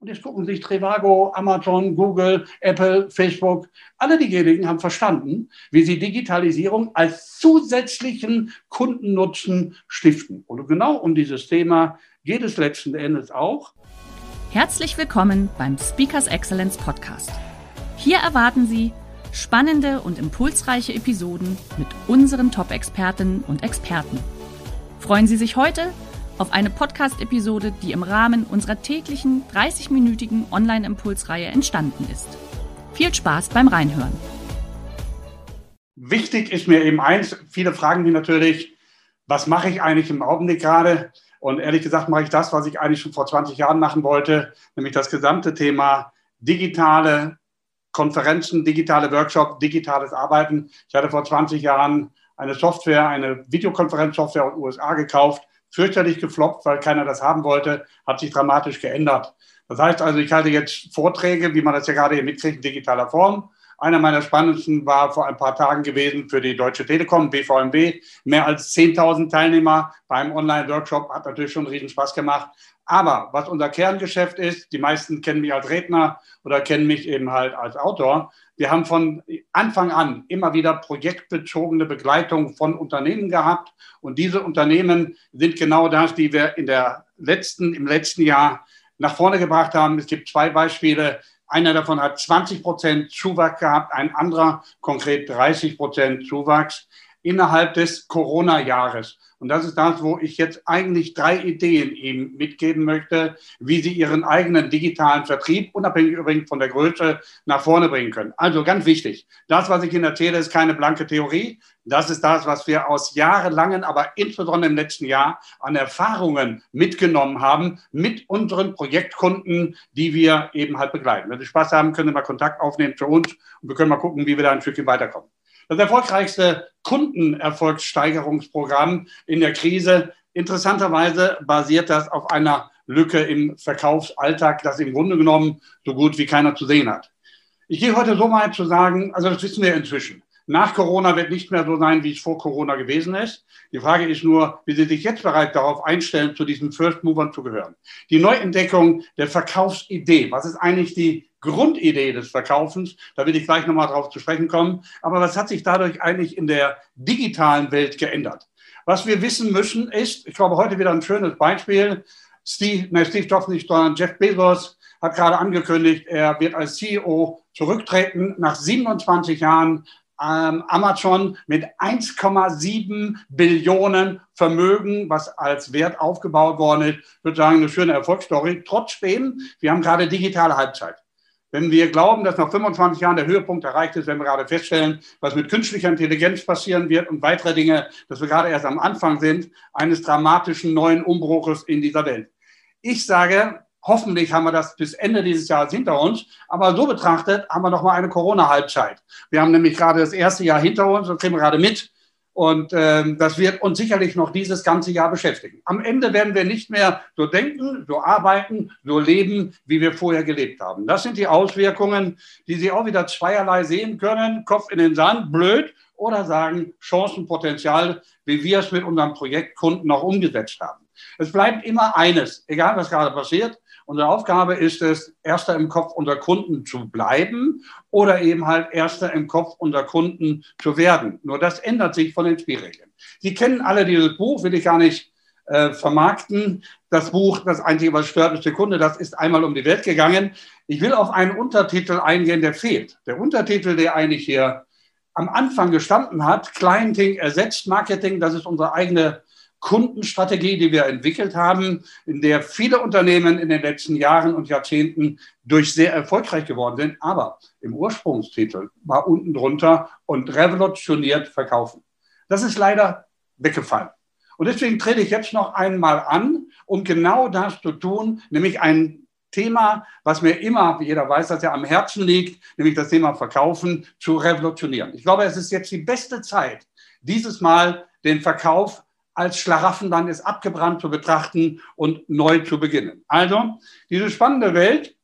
Und jetzt gucken sich Trivago, Amazon, Google, Apple, Facebook, alle diejenigen haben verstanden, wie sie Digitalisierung als zusätzlichen Kundennutzen stiften. Und genau um dieses Thema geht es letzten Endes auch. Herzlich willkommen beim Speakers Excellence Podcast. Hier erwarten Sie spannende und impulsreiche Episoden mit unseren Top-Expertinnen und Experten. Freuen Sie sich heute auf eine Podcast-Episode, die im Rahmen unserer täglichen 30-minütigen Online-Impulsreihe entstanden ist. Viel Spaß beim Reinhören. Wichtig ist mir eben eins, viele fragen mich natürlich, was mache ich eigentlich im Augenblick gerade? Und ehrlich gesagt mache ich das, was ich eigentlich schon vor 20 Jahren machen wollte, nämlich das gesamte Thema digitale Konferenzen, digitale Workshops, digitales Arbeiten. Ich hatte vor 20 Jahren eine Software, eine Videokonferenzsoftware aus den USA gekauft, fürchterlich gefloppt, weil keiner das haben wollte, hat sich dramatisch geändert. Das heißt also, ich halte jetzt Vorträge, wie man das ja gerade hier mitkriegt, in digitaler Form. Einer meiner spannendsten war vor ein paar Tagen gewesen für die Deutsche Telekom, BVMW. Mehr als 10.000 Teilnehmer beim Online-Workshop hat natürlich schon riesen Spaß gemacht. Aber was unser Kerngeschäft ist, die meisten kennen mich als Redner oder kennen mich eben halt als Autor. Wir haben von Anfang an immer wieder projektbezogene Begleitung von Unternehmen gehabt. Und diese Unternehmen sind genau das, die wir in der letzten, im letzten Jahr nach vorne gebracht haben. Es gibt zwei Beispiele. Einer davon hat 20 Prozent Zuwachs gehabt, ein anderer konkret 30 Prozent Zuwachs innerhalb des Corona-Jahres. Und das ist das, wo ich jetzt eigentlich drei Ideen eben mitgeben möchte, wie Sie Ihren eigenen digitalen Vertrieb, unabhängig übrigens von der Größe, nach vorne bringen können. Also ganz wichtig, das, was ich Ihnen erzähle, ist keine blanke Theorie. Das ist das, was wir aus jahrelangen, aber insbesondere im letzten Jahr an Erfahrungen mitgenommen haben mit unseren Projektkunden, die wir eben halt begleiten. Wenn Sie Spaß haben, können Sie mal Kontakt aufnehmen zu uns und wir können mal gucken, wie wir da ein Stückchen weiterkommen. Das erfolgreichste Kundenerfolgssteigerungsprogramm in der Krise. Interessanterweise basiert das auf einer Lücke im Verkaufsalltag, das im Grunde genommen so gut wie keiner zu sehen hat. Ich gehe heute so weit zu sagen, also das wissen wir inzwischen. Nach Corona wird nicht mehr so sein, wie es vor Corona gewesen ist. Die Frage ist nur, wie Sie sich jetzt bereits darauf einstellen, zu diesen First Movern zu gehören. Die Neuentdeckung der Verkaufsidee. Was ist eigentlich die Grundidee des Verkaufens? Da will ich gleich nochmal drauf zu sprechen kommen. Aber was hat sich dadurch eigentlich in der digitalen Welt geändert? Was wir wissen müssen ist, ich glaube, heute wieder ein schönes Beispiel. Steve, nein, Steve Jobs nicht, sondern Jeff Bezos hat gerade angekündigt, er wird als CEO zurücktreten nach 27 Jahren ähm, Amazon mit 1,7 Billionen Vermögen, was als Wert aufgebaut worden ist, würde sagen, eine schöne Erfolgsstory. Trotzdem, wir haben gerade digitale Halbzeit. Wenn wir glauben, dass nach 25 Jahren der Höhepunkt erreicht ist, wenn wir gerade feststellen, was mit künstlicher Intelligenz passieren wird und weitere Dinge, dass wir gerade erst am Anfang sind eines dramatischen neuen Umbruches in dieser Welt. Ich sage, Hoffentlich haben wir das bis Ende dieses Jahres hinter uns. Aber so betrachtet haben wir noch mal eine Corona-Halbzeit. Wir haben nämlich gerade das erste Jahr hinter uns und kriegen wir gerade mit. Und ähm, das wird uns sicherlich noch dieses ganze Jahr beschäftigen. Am Ende werden wir nicht mehr so denken, so arbeiten, so leben, wie wir vorher gelebt haben. Das sind die Auswirkungen, die Sie auch wieder zweierlei sehen können. Kopf in den Sand, blöd, oder sagen Chancenpotenzial, wie wir es mit unserem Projektkunden noch umgesetzt haben. Es bleibt immer eines, egal was gerade passiert, Unsere Aufgabe ist es, erster im Kopf unserer Kunden zu bleiben oder eben halt erster im Kopf unserer Kunden zu werden. Nur das ändert sich von den Spielregeln. Sie kennen alle dieses Buch, will ich gar nicht äh, vermarkten. Das Buch, das Einzige, was stört, ist der Kunde, das ist einmal um die Welt gegangen. Ich will auf einen Untertitel eingehen, der fehlt. Der Untertitel, der eigentlich hier am Anfang gestanden hat, Clienting ersetzt Marketing, das ist unsere eigene Kundenstrategie, die wir entwickelt haben, in der viele Unternehmen in den letzten Jahren und Jahrzehnten durch sehr erfolgreich geworden sind. Aber im Ursprungstitel war unten drunter und revolutioniert verkaufen. Das ist leider weggefallen. Und deswegen trete ich jetzt noch einmal an um genau das zu tun, nämlich ein Thema, was mir immer, wie jeder weiß, dass ja am Herzen liegt, nämlich das Thema Verkaufen, zu revolutionieren. Ich glaube, es ist jetzt die beste Zeit, dieses Mal den Verkauf als Schlaraffenland ist abgebrannt zu betrachten und neu zu beginnen. Also, diese spannende Welt,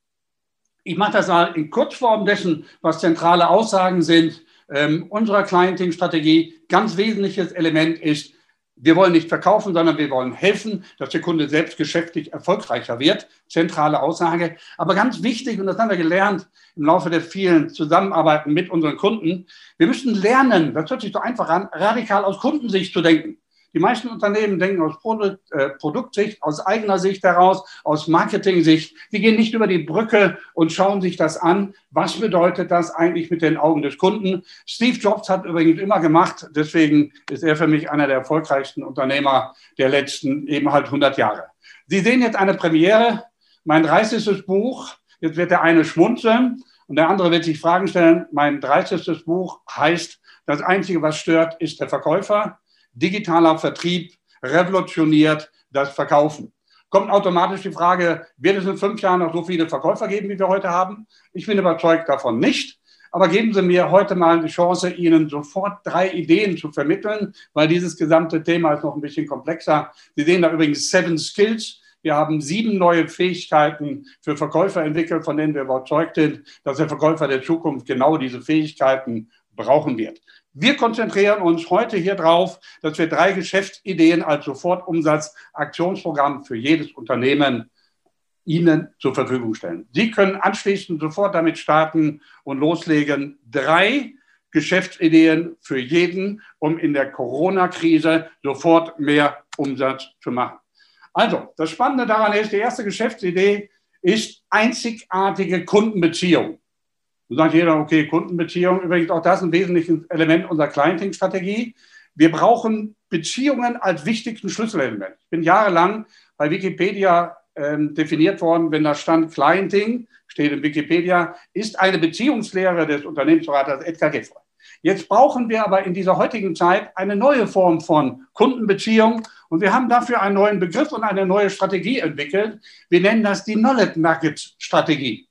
ich mache das mal in Kurzform dessen, was zentrale Aussagen sind ähm, unserer Clienting-Strategie. Ganz wesentliches Element ist, wir wollen nicht verkaufen, sondern wir wollen helfen, dass der Kunde selbst geschäftlich erfolgreicher wird. Zentrale Aussage. Aber ganz wichtig, und das haben wir gelernt im Laufe der vielen Zusammenarbeiten mit unseren Kunden, wir müssen lernen, das hört sich so einfach an, radikal aus Kundensicht zu denken. Die meisten Unternehmen denken aus Produkt, äh, Produktsicht, aus eigener Sicht heraus, aus Marketing-Sicht. Sie gehen nicht über die Brücke und schauen sich das an. Was bedeutet das eigentlich mit den Augen des Kunden? Steve Jobs hat übrigens immer gemacht. Deswegen ist er für mich einer der erfolgreichsten Unternehmer der letzten eben halt 100 Jahre. Sie sehen jetzt eine Premiere, mein 30. Buch. Jetzt wird der eine schmunzeln und der andere wird sich Fragen stellen. Mein 30. Buch heißt, das Einzige, was stört, ist der Verkäufer digitaler Vertrieb revolutioniert das Verkaufen. Kommt automatisch die Frage, wird es in fünf Jahren noch so viele Verkäufer geben, wie wir heute haben? Ich bin überzeugt davon nicht. Aber geben Sie mir heute mal die Chance, Ihnen sofort drei Ideen zu vermitteln, weil dieses gesamte Thema ist noch ein bisschen komplexer. Sie sehen da übrigens Seven Skills. Wir haben sieben neue Fähigkeiten für Verkäufer entwickelt, von denen wir überzeugt sind, dass der Verkäufer der Zukunft genau diese Fähigkeiten brauchen wird. Wir konzentrieren uns heute hier drauf, dass wir drei Geschäftsideen als Sofortumsatz-Aktionsprogramm für jedes Unternehmen Ihnen zur Verfügung stellen. Sie können anschließend sofort damit starten und loslegen. Drei Geschäftsideen für jeden, um in der Corona-Krise sofort mehr Umsatz zu machen. Also, das Spannende daran ist, die erste Geschäftsidee ist einzigartige Kundenbeziehung. Und sagt jeder, okay, Kundenbeziehung, übrigens auch das ein wesentliches Element unserer Clienting-Strategie. Wir brauchen Beziehungen als wichtigsten Schlüsselelement. Ich bin jahrelang bei Wikipedia ähm, definiert worden, wenn da stand Clienting, steht in Wikipedia, ist eine Beziehungslehre des Unternehmensberaters Edgar Geffroy. Jetzt brauchen wir aber in dieser heutigen Zeit eine neue Form von Kundenbeziehung und wir haben dafür einen neuen Begriff und eine neue Strategie entwickelt. Wir nennen das die Knowledge Nugget Strategie.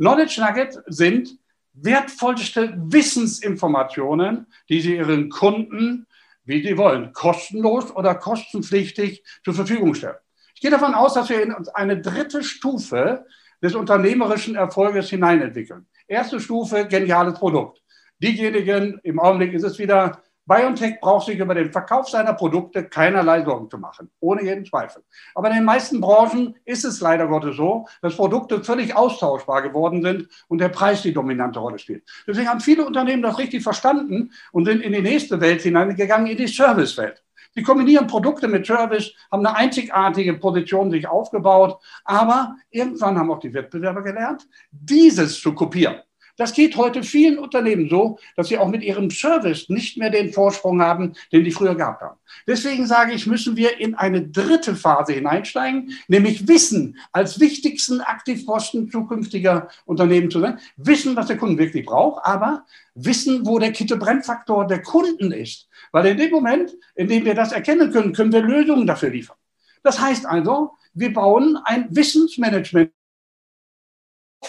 Knowledge Nuggets sind wertvollste Wissensinformationen, die Sie Ihren Kunden, wie Sie wollen, kostenlos oder kostenpflichtig zur Verfügung stellen. Ich gehe davon aus, dass wir in eine dritte Stufe des unternehmerischen Erfolges hineinentwickeln. Erste Stufe, geniales Produkt. Diejenigen, im Augenblick ist es wieder BioNTech braucht sich über den Verkauf seiner Produkte keinerlei Sorgen zu machen, ohne jeden Zweifel. Aber in den meisten Branchen ist es leider Gottes so, dass Produkte völlig austauschbar geworden sind und der Preis die dominante Rolle spielt. Deswegen haben viele Unternehmen das richtig verstanden und sind in die nächste Welt hineingegangen, in die Servicewelt. Sie kombinieren Produkte mit Service, haben eine einzigartige Position sich aufgebaut, aber irgendwann haben auch die Wettbewerber gelernt, dieses zu kopieren. Das geht heute vielen Unternehmen so, dass sie auch mit ihrem Service nicht mehr den Vorsprung haben, den die früher gehabt haben. Deswegen sage ich, müssen wir in eine dritte Phase hineinsteigen, nämlich Wissen als wichtigsten Aktivposten zukünftiger Unternehmen zu sein. Wissen, was der Kunde wirklich braucht, aber wissen, wo der Kittebrennfaktor der Kunden ist. Weil in dem Moment, in dem wir das erkennen können, können wir Lösungen dafür liefern. Das heißt also, wir bauen ein Wissensmanagement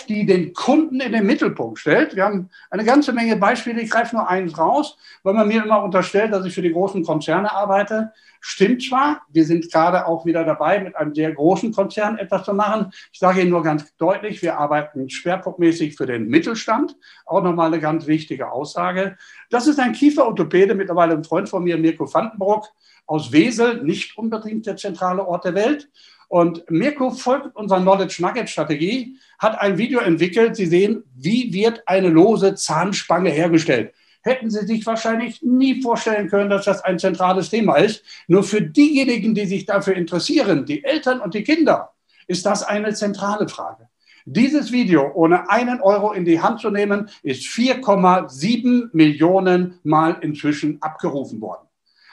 die den Kunden in den Mittelpunkt stellt. Wir haben eine ganze Menge Beispiele. Ich greife nur eins raus, weil man mir immer unterstellt, dass ich für die großen Konzerne arbeite. Stimmt zwar, wir sind gerade auch wieder dabei, mit einem sehr großen Konzern etwas zu machen. Ich sage Ihnen nur ganz deutlich, wir arbeiten schwerpunktmäßig für den Mittelstand. Auch nochmal eine ganz wichtige Aussage. Das ist ein Kieferorthopäde, mittlerweile ein Freund von mir, Mirko Vandenbrock aus Wesel, nicht unbedingt der zentrale Ort der Welt. Und Mirko folgt unserer Knowledge Nugget Strategie, hat ein Video entwickelt. Sie sehen, wie wird eine lose Zahnspange hergestellt. Hätten Sie sich wahrscheinlich nie vorstellen können, dass das ein zentrales Thema ist. Nur für diejenigen, die sich dafür interessieren, die Eltern und die Kinder, ist das eine zentrale Frage. Dieses Video ohne einen Euro in die Hand zu nehmen, ist 4,7 Millionen Mal inzwischen abgerufen worden.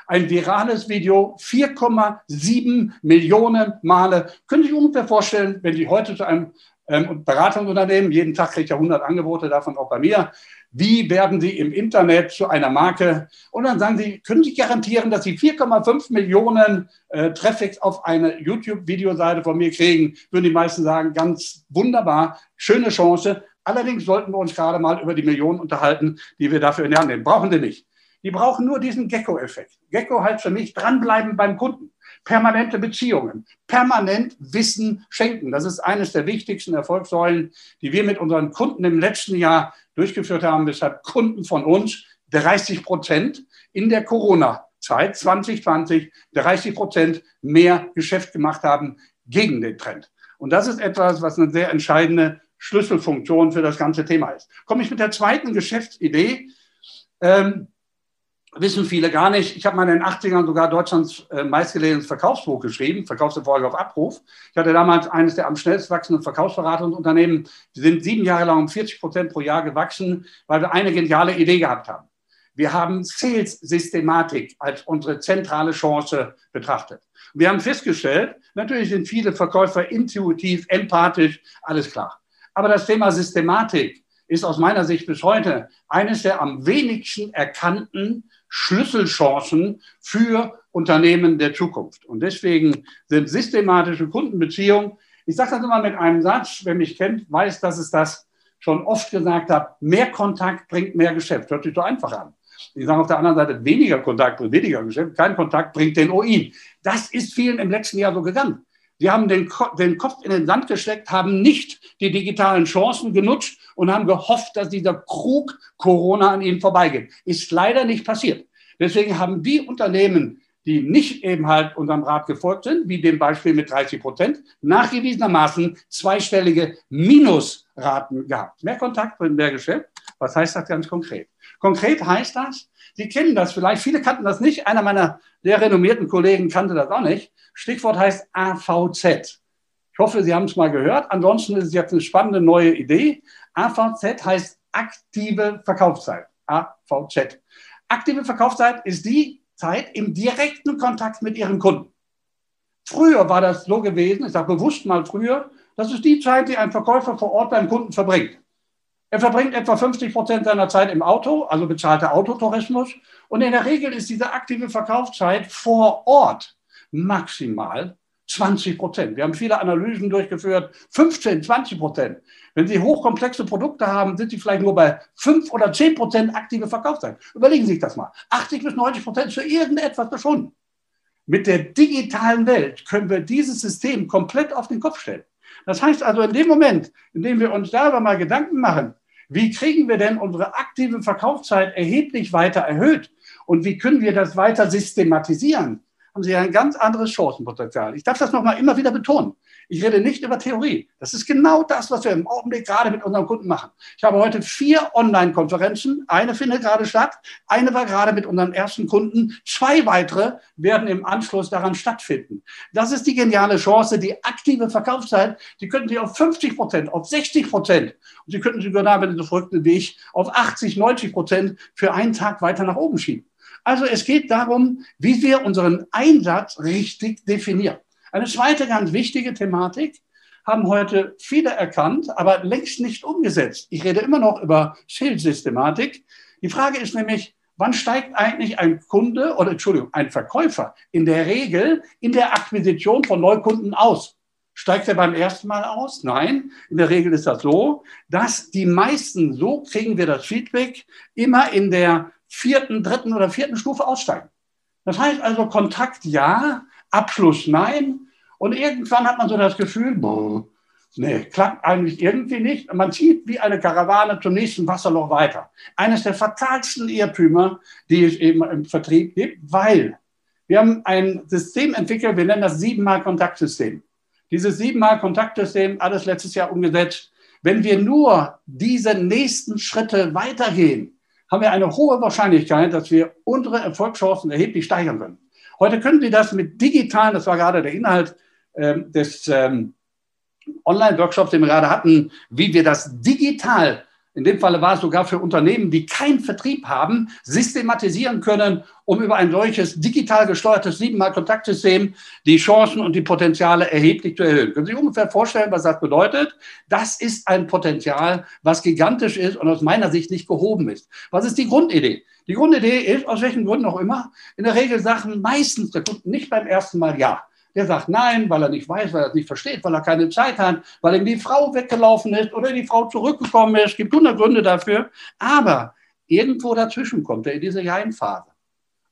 Ein virales Video 4,7 Millionen Male. Können Sie sich ungefähr vorstellen, wenn Sie heute zu einem ähm, Beratungsunternehmen, jeden Tag kriegt ja 100 Angebote, davon auch bei mir, wie werden Sie im Internet zu einer Marke? Und dann sagen Sie, können Sie garantieren, dass Sie 4,5 Millionen äh, Traffics auf eine YouTube-Videoseite von mir kriegen? Würden die meisten sagen, ganz wunderbar, schöne Chance. Allerdings sollten wir uns gerade mal über die Millionen unterhalten, die wir dafür in die Hand nehmen. Brauchen Sie nicht. Die brauchen nur diesen Gecko-Effekt. Gecko heißt für mich dranbleiben beim Kunden. Permanente Beziehungen, permanent Wissen schenken. Das ist eines der wichtigsten Erfolgssäulen, die wir mit unseren Kunden im letzten Jahr durchgeführt haben, weshalb Kunden von uns 30 Prozent in der Corona-Zeit 2020 30 Prozent mehr Geschäft gemacht haben gegen den Trend. Und das ist etwas, was eine sehr entscheidende Schlüsselfunktion für das ganze Thema ist. Komme ich mit der zweiten Geschäftsidee. Ähm, wissen viele gar nicht. Ich habe mal in den 80ern sogar Deutschlands äh, meistgelesenes Verkaufsbuch geschrieben, Verkaufserfolge auf Abruf. Ich hatte damals eines der am schnellst wachsenden Verkaufsberatungsunternehmen. Die sind sieben Jahre lang um 40 Prozent pro Jahr gewachsen, weil wir eine geniale Idee gehabt haben. Wir haben Sales-Systematik als unsere zentrale Chance betrachtet. Wir haben festgestellt, natürlich sind viele Verkäufer intuitiv, empathisch, alles klar. Aber das Thema Systematik ist aus meiner Sicht bis heute eines der am wenigsten erkannten Schlüsselchancen für Unternehmen der Zukunft. Und deswegen sind systematische Kundenbeziehungen, ich sage das immer mit einem Satz, wer mich kennt, weiß, dass es das schon oft gesagt habe, mehr Kontakt bringt mehr Geschäft. Hört sich so einfach an. Ich sage auf der anderen Seite, weniger Kontakt bringt weniger Geschäft, kein Kontakt bringt den OI. Das ist vielen im letzten Jahr so gegangen. Sie haben den, den, Kopf in den Sand gesteckt, haben nicht die digitalen Chancen genutzt und haben gehofft, dass dieser Krug Corona an ihnen vorbeigeht. Ist leider nicht passiert. Deswegen haben die Unternehmen, die nicht eben halt unserem Rat gefolgt sind, wie dem Beispiel mit 30 Prozent, nachgewiesenermaßen zweistellige Minusraten gehabt. Mehr Kontakt bringt mehr Geschäft. Was heißt das ganz konkret? Konkret heißt das, Sie kennen das vielleicht, viele kannten das nicht, einer meiner sehr renommierten Kollegen kannte das auch nicht. Stichwort heißt AVZ. Ich hoffe, Sie haben es mal gehört. Ansonsten ist es jetzt eine spannende neue Idee. AVZ heißt aktive Verkaufszeit. AVZ. Aktive Verkaufszeit ist die Zeit im direkten Kontakt mit Ihren Kunden. Früher war das so gewesen, ich sage bewusst mal früher, das ist die Zeit, die ein Verkäufer vor Ort beim Kunden verbringt. Er verbringt etwa 50 Prozent seiner Zeit im Auto, also bezahlter Autotourismus. Und in der Regel ist diese aktive Verkaufszeit vor Ort maximal 20 Prozent. Wir haben viele Analysen durchgeführt, 15, 20 Prozent. Wenn Sie hochkomplexe Produkte haben, sind Sie vielleicht nur bei 5 oder 10 Prozent aktive Verkaufszeit. Überlegen Sie sich das mal. 80 bis 90 Prozent für irgendetwas verschwunden. Mit der digitalen Welt können wir dieses System komplett auf den Kopf stellen. Das heißt also, in dem Moment, in dem wir uns darüber mal Gedanken machen, wie kriegen wir denn unsere aktive Verkaufszeit erheblich weiter erhöht? Und wie können wir das weiter systematisieren, haben Sie ein ganz anderes Chancenpotenzial. Ich darf das nochmal immer wieder betonen. Ich rede nicht über Theorie. Das ist genau das, was wir im Augenblick gerade mit unseren Kunden machen. Ich habe heute vier Online-Konferenzen. Eine findet gerade statt. Eine war gerade mit unseren ersten Kunden. Zwei weitere werden im Anschluss daran stattfinden. Das ist die geniale Chance. Die aktive Verkaufszeit, die könnten Sie auf 50 Prozent, auf 60 Prozent und Sie könnten sogar, wenn Sie verrückten ich, auf 80, 90 Prozent für einen Tag weiter nach oben schieben. Also es geht darum, wie wir unseren Einsatz richtig definieren. Eine zweite ganz wichtige Thematik haben heute viele erkannt, aber längst nicht umgesetzt. Ich rede immer noch über Sales-Systematik. Die Frage ist nämlich, wann steigt eigentlich ein Kunde oder Entschuldigung, ein Verkäufer in der Regel in der Akquisition von Neukunden aus? Steigt er beim ersten Mal aus? Nein. In der Regel ist das so, dass die meisten, so kriegen wir das Feedback, immer in der vierten, dritten oder vierten Stufe aussteigen. Das heißt also Kontakt ja, Abschluss nein. Und irgendwann hat man so das Gefühl, boah, nee, klappt eigentlich irgendwie nicht. Man zieht wie eine Karawane zum nächsten Wasserloch weiter. Eines der fatalsten Irrtümer, die es eben im Vertrieb gibt, weil wir haben ein System entwickelt, wir nennen das Siebenmal-Kontaktsystem. Dieses Siebenmal-Kontaktsystem, alles letztes Jahr umgesetzt. Wenn wir nur diese nächsten Schritte weitergehen, haben wir eine hohe Wahrscheinlichkeit, dass wir unsere Erfolgschancen erheblich steigern können. Heute können Sie das mit digitalen, das war gerade der Inhalt ähm, des ähm, Online-Workshops, den wir gerade hatten, wie wir das digital in dem Falle war es sogar für Unternehmen, die keinen Vertrieb haben, systematisieren können, um über ein solches digital gesteuertes siebenmal Kontaktsystem die Chancen und die Potenziale erheblich zu erhöhen. Können Sie sich ungefähr vorstellen, was das bedeutet? Das ist ein Potenzial, was gigantisch ist und aus meiner Sicht nicht gehoben ist. Was ist die Grundidee? Die Grundidee ist, aus welchen Gründen auch immer, in der Regel sagen meistens der Kunden nicht beim ersten Mal Ja. Der sagt nein, weil er nicht weiß, weil er es nicht versteht, weil er keine Zeit hat, weil ihm die Frau weggelaufen ist oder die Frau zurückgekommen ist. Es gibt hundert Gründe dafür. Aber irgendwo dazwischen kommt er in diese Ja-Phase.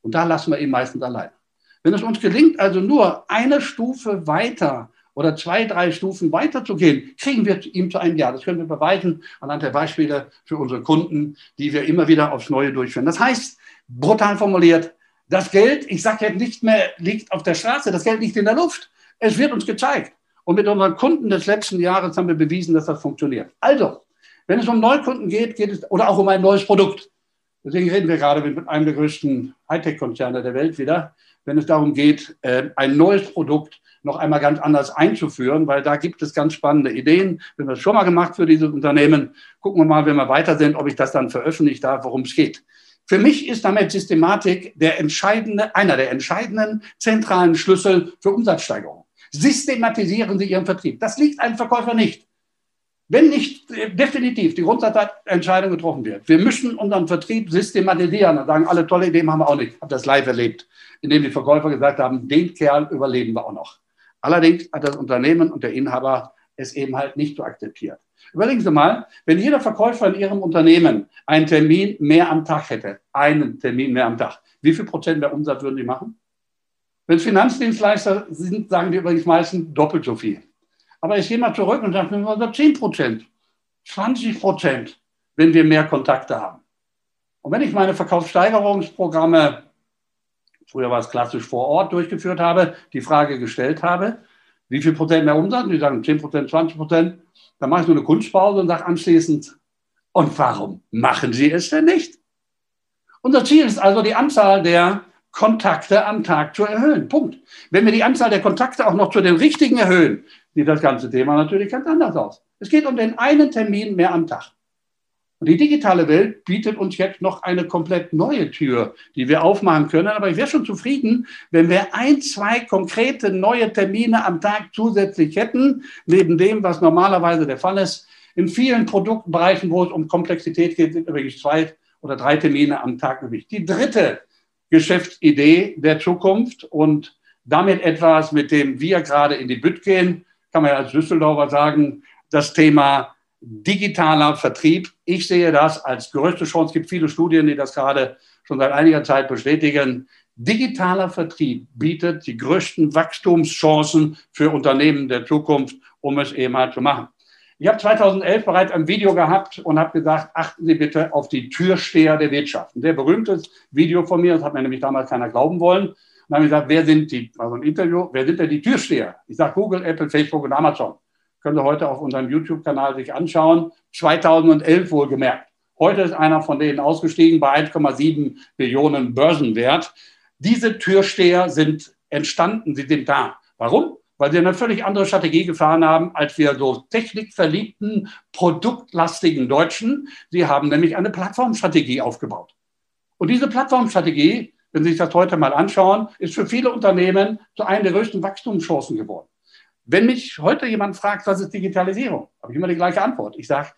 Und da lassen wir ihn meistens allein. Wenn es uns gelingt, also nur eine Stufe weiter oder zwei, drei Stufen weiter zu gehen, kriegen wir ihm zu einem Ja. Das können wir beweisen anhand der Beispiele für unsere Kunden, die wir immer wieder aufs Neue durchführen. Das heißt, brutal formuliert, das Geld, ich sage jetzt nicht mehr, liegt auf der Straße, das Geld liegt in der Luft. Es wird uns gezeigt. Und mit unseren Kunden des letzten Jahres haben wir bewiesen, dass das funktioniert. Also, wenn es um Neukunden geht, geht es, oder auch um ein neues Produkt. Deswegen reden wir gerade mit einem der größten Hightech-Konzerne der Welt wieder, wenn es darum geht, äh, ein neues Produkt noch einmal ganz anders einzuführen, weil da gibt es ganz spannende Ideen. Wir haben das schon mal gemacht für dieses Unternehmen. Gucken wir mal, wenn wir weiter sind, ob ich das dann veröffentlicht darf, worum es geht. Für mich ist damit Systematik der entscheidende, einer der entscheidenden zentralen Schlüssel für Umsatzsteigerung. Systematisieren Sie Ihren Vertrieb. Das liegt einem Verkäufer nicht. Wenn nicht äh, definitiv die Grundsatzentscheidung getroffen wird, wir müssen unseren Vertrieb systematisieren und sagen, alle tolle Ideen haben wir auch nicht. Ich habe das live erlebt, indem die Verkäufer gesagt haben, den Kerl überleben wir auch noch. Allerdings hat das Unternehmen und der Inhaber es eben halt nicht so akzeptiert. Überlegen Sie mal, wenn jeder Verkäufer in Ihrem Unternehmen einen Termin mehr am Tag hätte, einen Termin mehr am Tag, wie viel Prozent mehr Umsatz würden die machen? Wenn es Finanzdienstleister sind, sagen die übrigens meistens doppelt so viel. Aber ich gehe mal zurück und sage, wir 10 Prozent, 20 Prozent, wenn wir mehr Kontakte haben. Und wenn ich meine Verkaufssteigerungsprogramme, früher war es klassisch vor Ort, durchgeführt habe, die Frage gestellt habe, wie viel Prozent mehr Umsatz? Die sagen 10 Prozent, 20 Prozent. Dann mache ich nur eine Kunstpause und sage anschließend, und warum machen Sie es denn nicht? Unser Ziel ist also, die Anzahl der Kontakte am Tag zu erhöhen. Punkt. Wenn wir die Anzahl der Kontakte auch noch zu den richtigen erhöhen, sieht das ganze Thema natürlich ganz anders aus. Es geht um den einen Termin mehr am Tag. Die digitale Welt bietet uns jetzt noch eine komplett neue Tür, die wir aufmachen können. Aber ich wäre schon zufrieden, wenn wir ein, zwei konkrete neue Termine am Tag zusätzlich hätten, neben dem, was normalerweise der Fall ist. In vielen Produktbereichen, wo es um Komplexität geht, sind übrigens zwei oder drei Termine am Tag übrig. Die dritte Geschäftsidee der Zukunft und damit etwas, mit dem wir gerade in die Bütt gehen, kann man ja als Düsseldorfer sagen, das Thema digitaler Vertrieb. Ich sehe das als größte Chance. Es gibt viele Studien, die das gerade schon seit einiger Zeit bestätigen. Digitaler Vertrieb bietet die größten Wachstumschancen für Unternehmen der Zukunft, um es eben halt zu machen. Ich habe 2011 bereits ein Video gehabt und habe gesagt, achten Sie bitte auf die Türsteher der Wirtschaft. Ein sehr berühmtes Video von mir, das hat mir nämlich damals keiner glauben wollen. Und dann habe ich gesagt, wer sind die, also ein Interview, wer sind denn die Türsteher? Ich sage Google, Apple, Facebook und Amazon können Sie heute auf unserem YouTube-Kanal sich anschauen. 2011 wohlgemerkt. Heute ist einer von denen ausgestiegen bei 1,7 Billionen Börsenwert. Diese Türsteher sind entstanden, sie sind da. Warum? Weil sie eine völlig andere Strategie gefahren haben, als wir so technikverliebten, produktlastigen Deutschen. Sie haben nämlich eine Plattformstrategie aufgebaut. Und diese Plattformstrategie, wenn Sie sich das heute mal anschauen, ist für viele Unternehmen zu einer der größten Wachstumschancen geworden. Wenn mich heute jemand fragt, was ist Digitalisierung, habe ich immer die gleiche Antwort. Ich sage,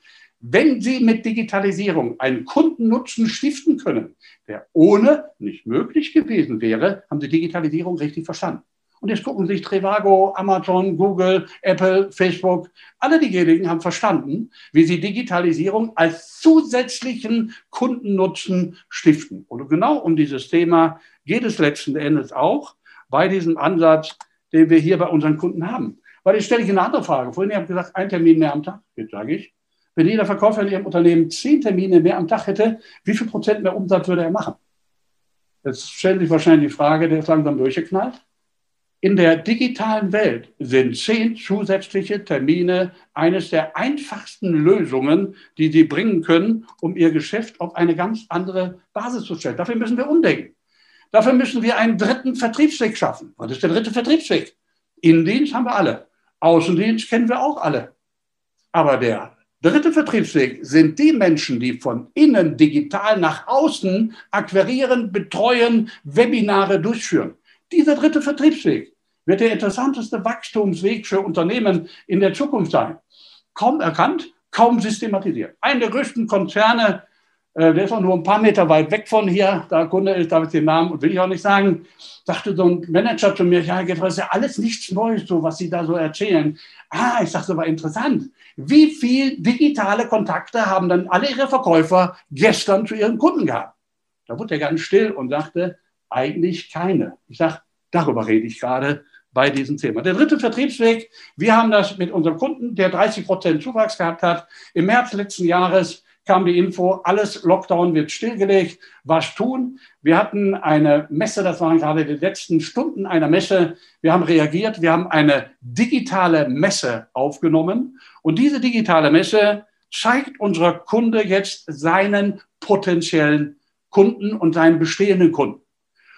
wenn Sie mit Digitalisierung einen Kundennutzen stiften können, der ohne nicht möglich gewesen wäre, haben Sie Digitalisierung richtig verstanden. Und jetzt gucken sich Trivago, Amazon, Google, Apple, Facebook, alle diejenigen haben verstanden, wie sie Digitalisierung als zusätzlichen Kundennutzen stiften. Und genau um dieses Thema geht es letzten Endes auch bei diesem Ansatz den wir hier bei unseren Kunden haben. Weil jetzt stelle ich eine andere Frage. Vorhin habe ich gesagt, ein Termin mehr am Tag. Jetzt sage ich, wenn jeder Verkäufer in Ihrem Unternehmen zehn Termine mehr am Tag hätte, wie viel Prozent mehr Umsatz würde er machen? Jetzt stellt sich wahrscheinlich die Frage, der ist langsam durchgeknallt. In der digitalen Welt sind zehn zusätzliche Termine eines der einfachsten Lösungen, die Sie bringen können, um Ihr Geschäft auf eine ganz andere Basis zu stellen. Dafür müssen wir umdenken. Dafür müssen wir einen dritten Vertriebsweg schaffen. Was ist der dritte Vertriebsweg? Innendienst haben wir alle. Außendienst kennen wir auch alle. Aber der Dritte Vertriebsweg sind die Menschen, die von innen digital nach außen akquirieren, betreuen, Webinare durchführen. Dieser dritte Vertriebsweg wird der interessanteste Wachstumsweg für Unternehmen in der Zukunft sein. Kaum erkannt, kaum systematisiert. Einer der größten Konzerne, der ist auch nur ein paar Meter weit weg von hier, da Kunde ist, darf ich den Namen, will ich auch nicht sagen, sagte so ein Manager zu mir, ja, das ist ja alles nichts Neues, so was Sie da so erzählen. Ah, ich sagte, war interessant. Wie viel digitale Kontakte haben dann alle Ihre Verkäufer gestern zu ihren Kunden gehabt? Da wurde er ganz still und sagte, eigentlich keine. Ich sage, darüber rede ich gerade bei diesem Thema. Der dritte Vertriebsweg, wir haben das mit unserem Kunden, der 30 Prozent Zuwachs gehabt hat. Im März letzten Jahres kam die Info, alles Lockdown wird stillgelegt, was tun? Wir hatten eine Messe, das waren gerade die letzten Stunden einer Messe. Wir haben reagiert, wir haben eine digitale Messe aufgenommen und diese digitale Messe zeigt unser Kunde jetzt seinen potenziellen Kunden und seinen bestehenden Kunden.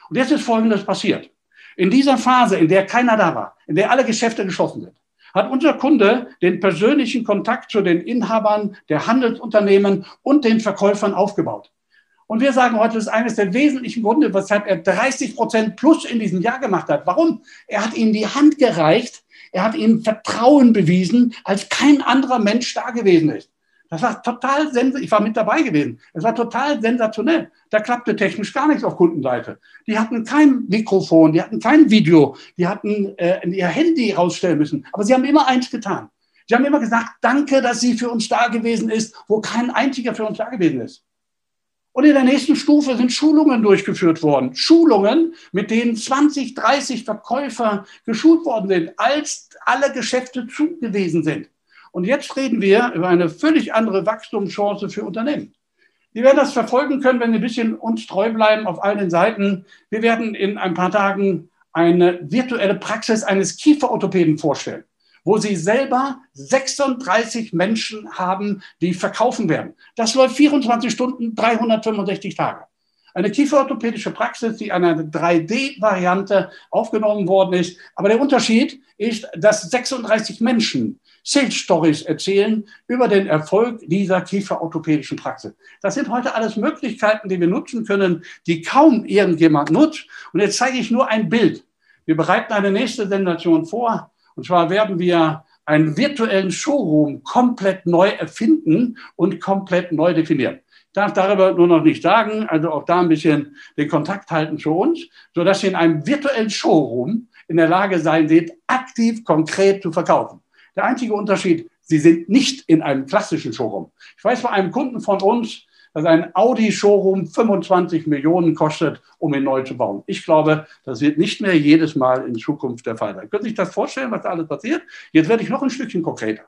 Und jetzt ist Folgendes passiert. In dieser Phase, in der keiner da war, in der alle Geschäfte geschlossen sind, hat unser Kunde den persönlichen Kontakt zu den Inhabern der Handelsunternehmen und den Verkäufern aufgebaut. Und wir sagen heute, das ist eines der wesentlichen Gründe, weshalb er 30 Prozent plus in diesem Jahr gemacht hat. Warum? Er hat ihnen die Hand gereicht, er hat ihnen Vertrauen bewiesen, als kein anderer Mensch da gewesen ist. Das war total sensationell. Ich war mit dabei gewesen. Es war total sensationell. Da klappte technisch gar nichts auf Kundenseite. Die hatten kein Mikrofon, die hatten kein Video, die hatten äh, ihr Handy rausstellen müssen. Aber sie haben immer eins getan. Sie haben immer gesagt, danke, dass sie für uns da gewesen ist, wo kein einziger für uns da gewesen ist. Und in der nächsten Stufe sind Schulungen durchgeführt worden. Schulungen, mit denen 20, 30 Verkäufer geschult worden sind, als alle Geschäfte zu gewesen sind. Und jetzt reden wir über eine völlig andere Wachstumschance für Unternehmen. Sie werden das verfolgen können, wenn Sie ein bisschen uns treu bleiben auf all den Seiten. Wir werden in ein paar Tagen eine virtuelle Praxis eines Kieferorthopäden vorstellen, wo Sie selber 36 Menschen haben, die verkaufen werden. Das läuft 24 Stunden, 365 Tage. Eine kieferorthopädische Praxis, die an einer 3D-Variante aufgenommen worden ist. Aber der Unterschied ist, dass 36 Menschen Sales Stories erzählen über den Erfolg dieser kieferorthopädischen Praxis. Das sind heute alles Möglichkeiten, die wir nutzen können, die kaum irgendjemand nutzt. Und jetzt zeige ich nur ein Bild. Wir bereiten eine nächste Sensation vor. Und zwar werden wir einen virtuellen Showroom komplett neu erfinden und komplett neu definieren. Ich darf darüber nur noch nicht sagen, also auch da ein bisschen den Kontakt halten zu uns, sodass Sie in einem virtuellen Showroom in der Lage sein wird, aktiv, konkret zu verkaufen. Der einzige Unterschied, sie sind nicht in einem klassischen Showroom. Ich weiß bei einem Kunden von uns, dass ein Audi-Showroom 25 Millionen kostet, um ihn neu zu bauen. Ich glaube, das wird nicht mehr jedes Mal in Zukunft der Fall sein. Können Sie sich das vorstellen, was da alles passiert? Jetzt werde ich noch ein Stückchen konkreter.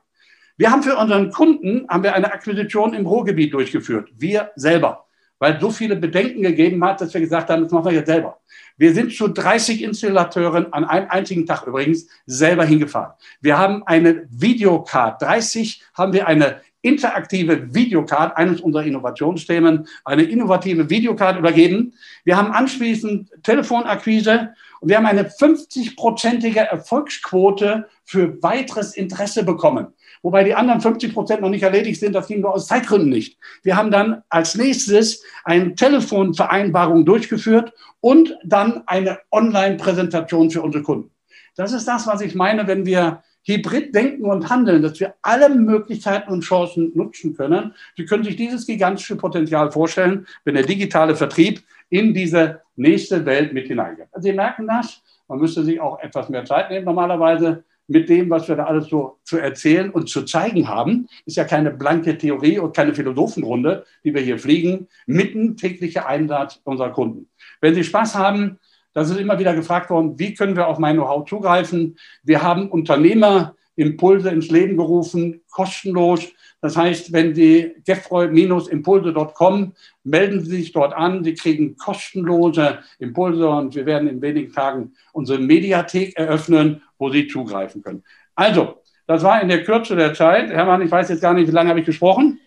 Wir haben für unseren Kunden haben wir eine Akquisition im Ruhrgebiet durchgeführt. Wir selber weil so viele Bedenken gegeben hat, dass wir gesagt haben, das machen wir jetzt selber. Wir sind zu 30 Installateuren an einem einzigen Tag übrigens selber hingefahren. Wir haben eine Videocard, 30 haben wir eine interaktive Videocard, eines unserer Innovationsthemen, eine innovative Videocard übergeben. Wir haben anschließend Telefonakquise und wir haben eine 50-prozentige Erfolgsquote für weiteres Interesse bekommen wobei die anderen 50 Prozent noch nicht erledigt sind. Das ging nur aus Zeitgründen nicht. Wir haben dann als nächstes eine Telefonvereinbarung durchgeführt und dann eine Online-Präsentation für unsere Kunden. Das ist das, was ich meine, wenn wir hybrid denken und handeln, dass wir alle Möglichkeiten und Chancen nutzen können. Sie können sich dieses gigantische Potenzial vorstellen, wenn der digitale Vertrieb in diese nächste Welt mit hineingeht. Also Sie merken das, man müsste sich auch etwas mehr Zeit nehmen normalerweise mit dem, was wir da alles so zu erzählen und zu zeigen haben, ist ja keine blanke Theorie und keine Philosophenrunde, die wir hier fliegen, mitten täglicher Einsatz unserer Kunden. Wenn Sie Spaß haben, das ist immer wieder gefragt worden, wie können wir auf mein Know-how zugreifen? Wir haben Unternehmerimpulse ins Leben gerufen, kostenlos. Das heißt, wenn Sie gefroy-impulse.com melden Sie sich dort an. Sie kriegen kostenlose Impulse und wir werden in wenigen Tagen unsere Mediathek eröffnen, wo Sie zugreifen können. Also, das war in der Kürze der Zeit. Hermann, ich weiß jetzt gar nicht, wie lange habe ich gesprochen?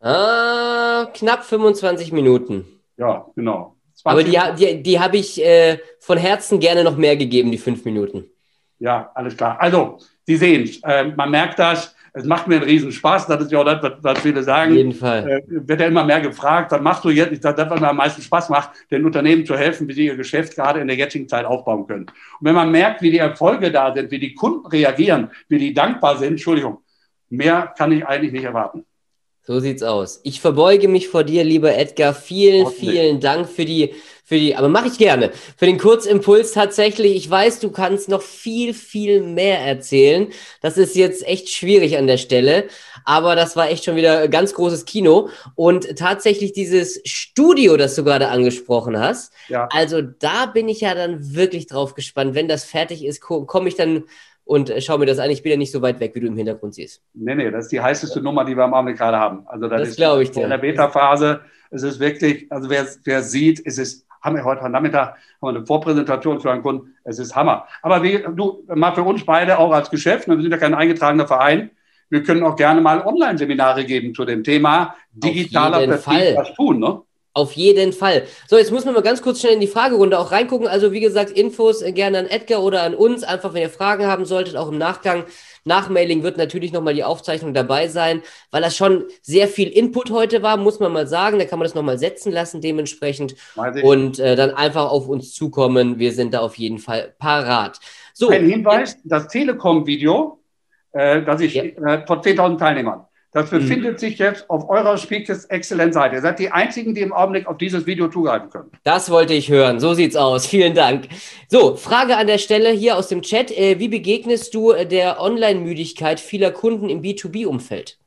Ah, knapp 25 Minuten. Ja, genau. Aber die, die, die habe ich äh, von Herzen gerne noch mehr gegeben, die fünf Minuten. Ja, alles klar. Also, Sie sehen, äh, man merkt das, Es macht mir einen Riesenspaß, das ist ja auch das, was, was viele sagen. Auf jeden Fall. Äh, wird ja immer mehr gefragt, dann machst du jetzt, ich sage, das, was mir am meisten Spaß macht, den Unternehmen zu helfen, wie sie ihr Geschäft gerade in der jetzigen Zeit aufbauen können. Und wenn man merkt, wie die Erfolge da sind, wie die Kunden reagieren, wie die dankbar sind, Entschuldigung, mehr kann ich eigentlich nicht erwarten. So sieht's aus. Ich verbeuge mich vor dir, lieber Edgar. Vielen, vielen Dank für die, für die, aber mache ich gerne, für den Kurzimpuls tatsächlich. Ich weiß, du kannst noch viel, viel mehr erzählen. Das ist jetzt echt schwierig an der Stelle, aber das war echt schon wieder ganz großes Kino. Und tatsächlich dieses Studio, das du gerade angesprochen hast, ja. also da bin ich ja dann wirklich drauf gespannt. Wenn das fertig ist, komme ich dann und äh, schau mir das an. Ich bin ja nicht so weit weg, wie du im Hintergrund siehst. Nee, nee, das ist die heißeste Nummer, die wir am Augenblick gerade haben. Also das, das glaube ich dir. In der Beta-Phase ist es wirklich, also wer, wer sieht, ist es haben wir heute Nachmittag haben wir eine Vorpräsentation für einen Kunden. Es ist Hammer. Aber wie, du, mal für uns beide auch als Geschäft, wir sind ja kein eingetragener Verein, wir können auch gerne mal Online-Seminare geben zu dem Thema digitaler Vertrieb, was tun. Ne? Auf jeden Fall. So, jetzt muss man mal ganz kurz schnell in die Fragerunde auch reingucken. Also, wie gesagt, Infos äh, gerne an Edgar oder an uns. Einfach, wenn ihr Fragen haben solltet, auch im Nachgang. Nach Mailing wird natürlich nochmal die Aufzeichnung dabei sein, weil das schon sehr viel Input heute war, muss man mal sagen. Da kann man das nochmal setzen lassen dementsprechend. Und äh, dann einfach auf uns zukommen. Wir sind da auf jeden Fall parat. So. Ein Hinweis, das Telekom-Video, äh, das ich ja. äh, vor 10.000 Teilnehmern. Das mhm. befindet sich jetzt auf eurer Speakers Excellent Seite. Ihr seid die einzigen, die im Augenblick auf dieses Video zugreifen können. Das wollte ich hören. So sieht's aus. Vielen Dank. So, Frage an der Stelle hier aus dem Chat. Äh, wie begegnest du der Online-Müdigkeit vieler Kunden im B2B-Umfeld?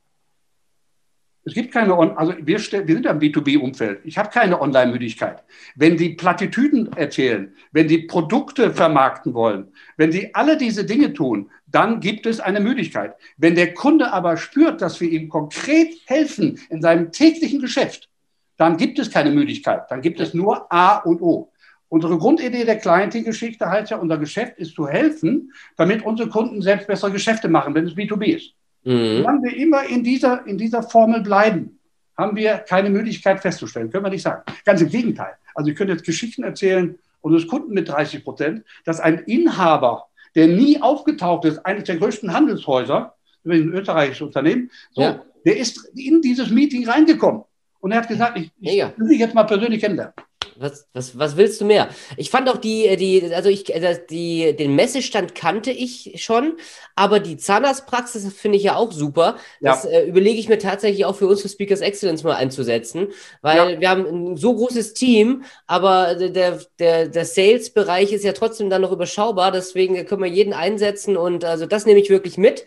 Es gibt keine, also wir, wir sind im B2B-Umfeld. Ich habe keine Online-Müdigkeit. Wenn die Plattitüden erzählen, wenn die Produkte vermarkten wollen, wenn sie alle diese Dinge tun, dann gibt es eine Müdigkeit. Wenn der Kunde aber spürt, dass wir ihm konkret helfen in seinem täglichen Geschäft, dann gibt es keine Müdigkeit. Dann gibt es nur A und O. Unsere Grundidee der Clienting-Geschichte heißt ja, unser Geschäft ist zu helfen, damit unsere Kunden selbst bessere Geschäfte machen, wenn es B2B ist. Mhm. Solange wir immer in dieser, in dieser Formel bleiben, haben wir keine Möglichkeit festzustellen. Können wir nicht sagen. Ganz im Gegenteil. Also ich könnte jetzt Geschichten erzählen unseres Kunden mit 30 Prozent, dass ein Inhaber, der nie aufgetaucht ist, eines der größten Handelshäuser, ein österreichisches Unternehmen, so, ja. der ist in dieses Meeting reingekommen. Und er hat gesagt, ich, ich will dich jetzt mal persönlich kennenlernen. Was, was, was willst du mehr? Ich fand auch die, die, also ich, äh, die, den Messestand kannte ich schon, aber die Zahnarztpraxis finde ich ja auch super. Ja. Das äh, überlege ich mir tatsächlich auch für uns für Speakers Excellence mal einzusetzen, weil ja. wir haben ein so großes Team, aber der, der, der Sales-Bereich ist ja trotzdem dann noch überschaubar, deswegen können wir jeden einsetzen und also das nehme ich wirklich mit.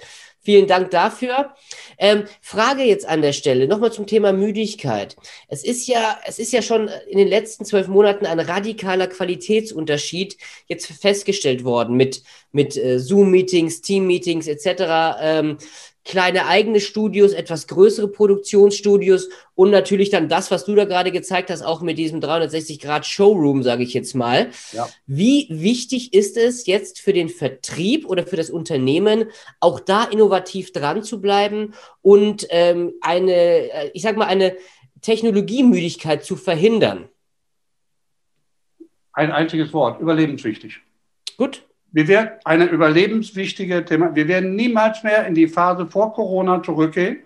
Vielen Dank dafür. Ähm, Frage jetzt an der Stelle nochmal zum Thema Müdigkeit. Es ist ja, es ist ja schon in den letzten zwölf Monaten ein radikaler Qualitätsunterschied jetzt festgestellt worden mit mit äh, Zoom-Meetings, Team-Meetings etc. Ähm, kleine eigene Studios, etwas größere Produktionsstudios und natürlich dann das, was du da gerade gezeigt hast, auch mit diesem 360-Grad-Showroom, sage ich jetzt mal. Ja. Wie wichtig ist es jetzt für den Vertrieb oder für das Unternehmen, auch da innovativ dran zu bleiben und ähm, eine, äh, ich sag mal, eine Technologiemüdigkeit zu verhindern? Ein einziges Wort, überlebenswichtig. Gut, wir werden eine überlebenswichtige Thema. Wir werden niemals mehr in die Phase vor Corona zurückgehen,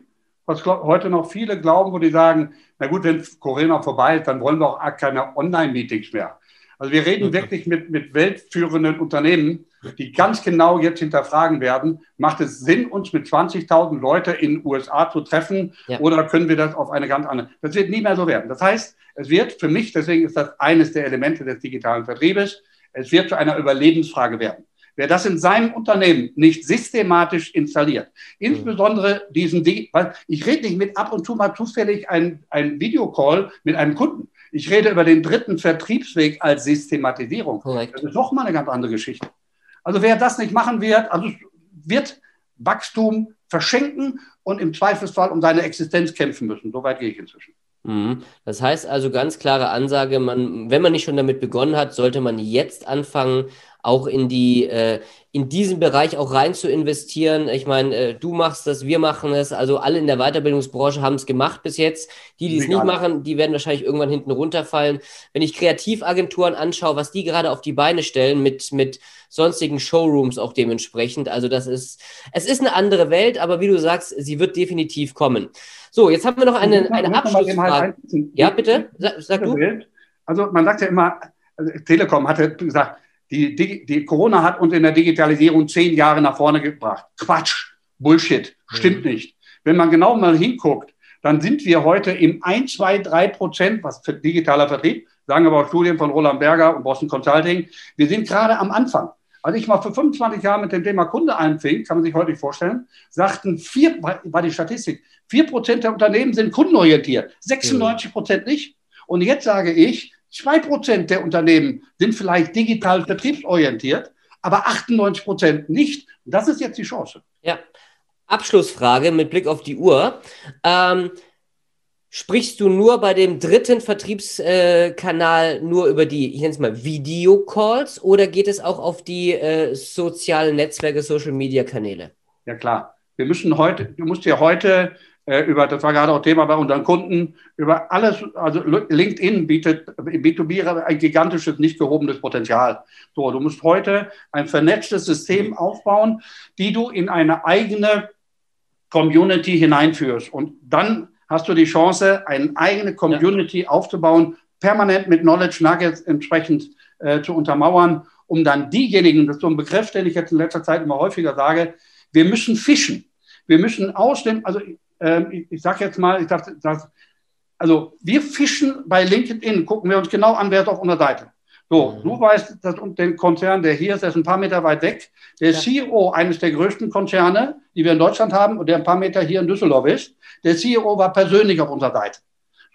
was heute noch viele glauben, wo die sagen, na gut, wenn Corona vorbei ist, dann wollen wir auch keine Online-Meetings mehr. Also wir reden wirklich mit, mit weltführenden Unternehmen, die ganz genau jetzt hinterfragen werden, macht es Sinn, uns mit 20.000 Leute in den USA zu treffen ja. oder können wir das auf eine ganz andere? Das wird nie mehr so werden. Das heißt, es wird für mich, deswegen ist das eines der Elemente des digitalen Vertriebes, es wird zu einer Überlebensfrage werden. Wer das in seinem Unternehmen nicht systematisch installiert, insbesondere diesen, weil ich rede nicht mit ab und zu mal zufällig ein, ein Videocall mit einem Kunden. Ich rede über den dritten Vertriebsweg als Systematisierung. Korrekt. Das ist doch mal eine ganz andere Geschichte. Also wer das nicht machen wird, also wird Wachstum verschenken und im Zweifelsfall um seine Existenz kämpfen müssen. Soweit gehe ich inzwischen. Mhm. Das heißt also ganz klare Ansage, man, wenn man nicht schon damit begonnen hat, sollte man jetzt anfangen, auch in die, äh, in diesen Bereich auch rein zu investieren. Ich meine, äh, du machst das, wir machen es, also alle in der Weiterbildungsbranche haben es gemacht bis jetzt. Die, die es nicht machen, die werden wahrscheinlich irgendwann hinten runterfallen. Wenn ich Kreativagenturen anschaue, was die gerade auf die Beine stellen mit, mit sonstigen Showrooms auch dementsprechend. Also das ist, es ist eine andere Welt, aber wie du sagst, sie wird definitiv kommen. So, jetzt haben wir noch eine, eine Abschlussfrage. Ja, bitte, sag, sag du. Also man sagt ja immer, also Telekom hatte gesagt, die, die, die, Corona hat uns in der Digitalisierung zehn Jahre nach vorne gebracht. Quatsch, Bullshit, stimmt mhm. nicht. Wenn man genau mal hinguckt, dann sind wir heute im 1, 2, 3 Prozent, was für digitaler Vertrieb, sagen aber auch Studien von Roland Berger und Boston Consulting, wir sind gerade am Anfang. Als ich mal vor 25 Jahren mit dem Thema Kunde einfing, kann man sich heute vorstellen, sagten vier, war die Statistik, vier Prozent der Unternehmen sind kundenorientiert, 96 Prozent nicht. Und jetzt sage ich, Zwei Prozent der Unternehmen sind vielleicht digital vertriebsorientiert, aber 98 Prozent nicht. das ist jetzt die Chance. Ja. Abschlussfrage mit Blick auf die Uhr. Ähm, sprichst du nur bei dem dritten Vertriebskanal nur über die, ich nenne es mal Videocalls oder geht es auch auf die äh, sozialen Netzwerke, Social Media Kanäle? Ja klar. Wir müssen heute, du musst ja heute äh, über, das war gerade auch Thema bei unseren Kunden, über alles, also LinkedIn bietet B2B ein gigantisches, nicht gehobenes Potenzial. So, du musst heute ein vernetztes System aufbauen, die du in eine eigene Community hineinführst. Und dann hast du die Chance, eine eigene Community ja. aufzubauen, permanent mit Knowledge Nuggets entsprechend äh, zu untermauern, um dann diejenigen, das ist so ein Begriff, den ich jetzt in letzter Zeit immer häufiger sage, wir müssen fischen. Wir müssen aus dem, also ähm, ich, ich sage jetzt mal, ich dachte, das, also wir fischen bei LinkedIn, gucken wir uns genau an, wer ist auf unserer Seite. So, mhm. du weißt, dass den Konzern, der hier ist, der ist ein paar Meter weit weg. Der ja. CEO eines der größten Konzerne, die wir in Deutschland haben und der ein paar Meter hier in Düsseldorf ist, der CEO war persönlich auf unserer Seite.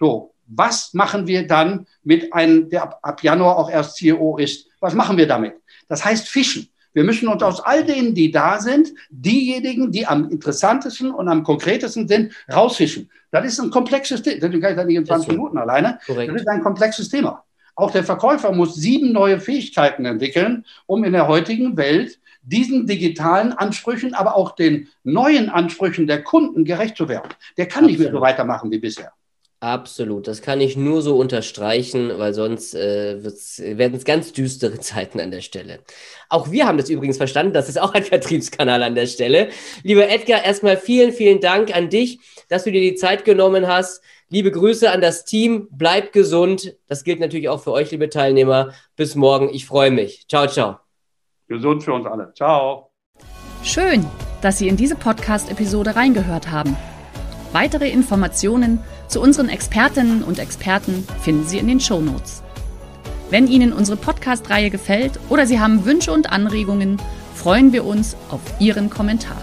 So, was machen wir dann mit einem, der ab, ab Januar auch erst CEO ist? Was machen wir damit? Das heißt Fischen. Wir müssen uns aus all denen, die da sind, diejenigen, die am interessantesten und am konkretesten sind, rausfischen. Das ist ein komplexes Thema. Das kann ich nicht in 20 Minuten alleine. Korrekt. Das ist ein komplexes Thema. Auch der Verkäufer muss sieben neue Fähigkeiten entwickeln, um in der heutigen Welt diesen digitalen Ansprüchen, aber auch den neuen Ansprüchen der Kunden gerecht zu werden. Der kann Absolut. nicht mehr so weitermachen wie bisher. Absolut, das kann ich nur so unterstreichen, weil sonst äh, werden es ganz düstere Zeiten an der Stelle. Auch wir haben das übrigens verstanden, das ist auch ein Vertriebskanal an der Stelle. Lieber Edgar, erstmal vielen, vielen Dank an dich, dass du dir die Zeit genommen hast. Liebe Grüße an das Team, bleib gesund. Das gilt natürlich auch für euch, liebe Teilnehmer. Bis morgen, ich freue mich. Ciao, ciao. Gesund für uns alle. Ciao. Schön, dass Sie in diese Podcast-Episode reingehört haben. Weitere Informationen zu unseren Expertinnen und Experten finden Sie in den Show Notes. Wenn Ihnen unsere Podcast-Reihe gefällt oder Sie haben Wünsche und Anregungen, freuen wir uns auf Ihren Kommentar.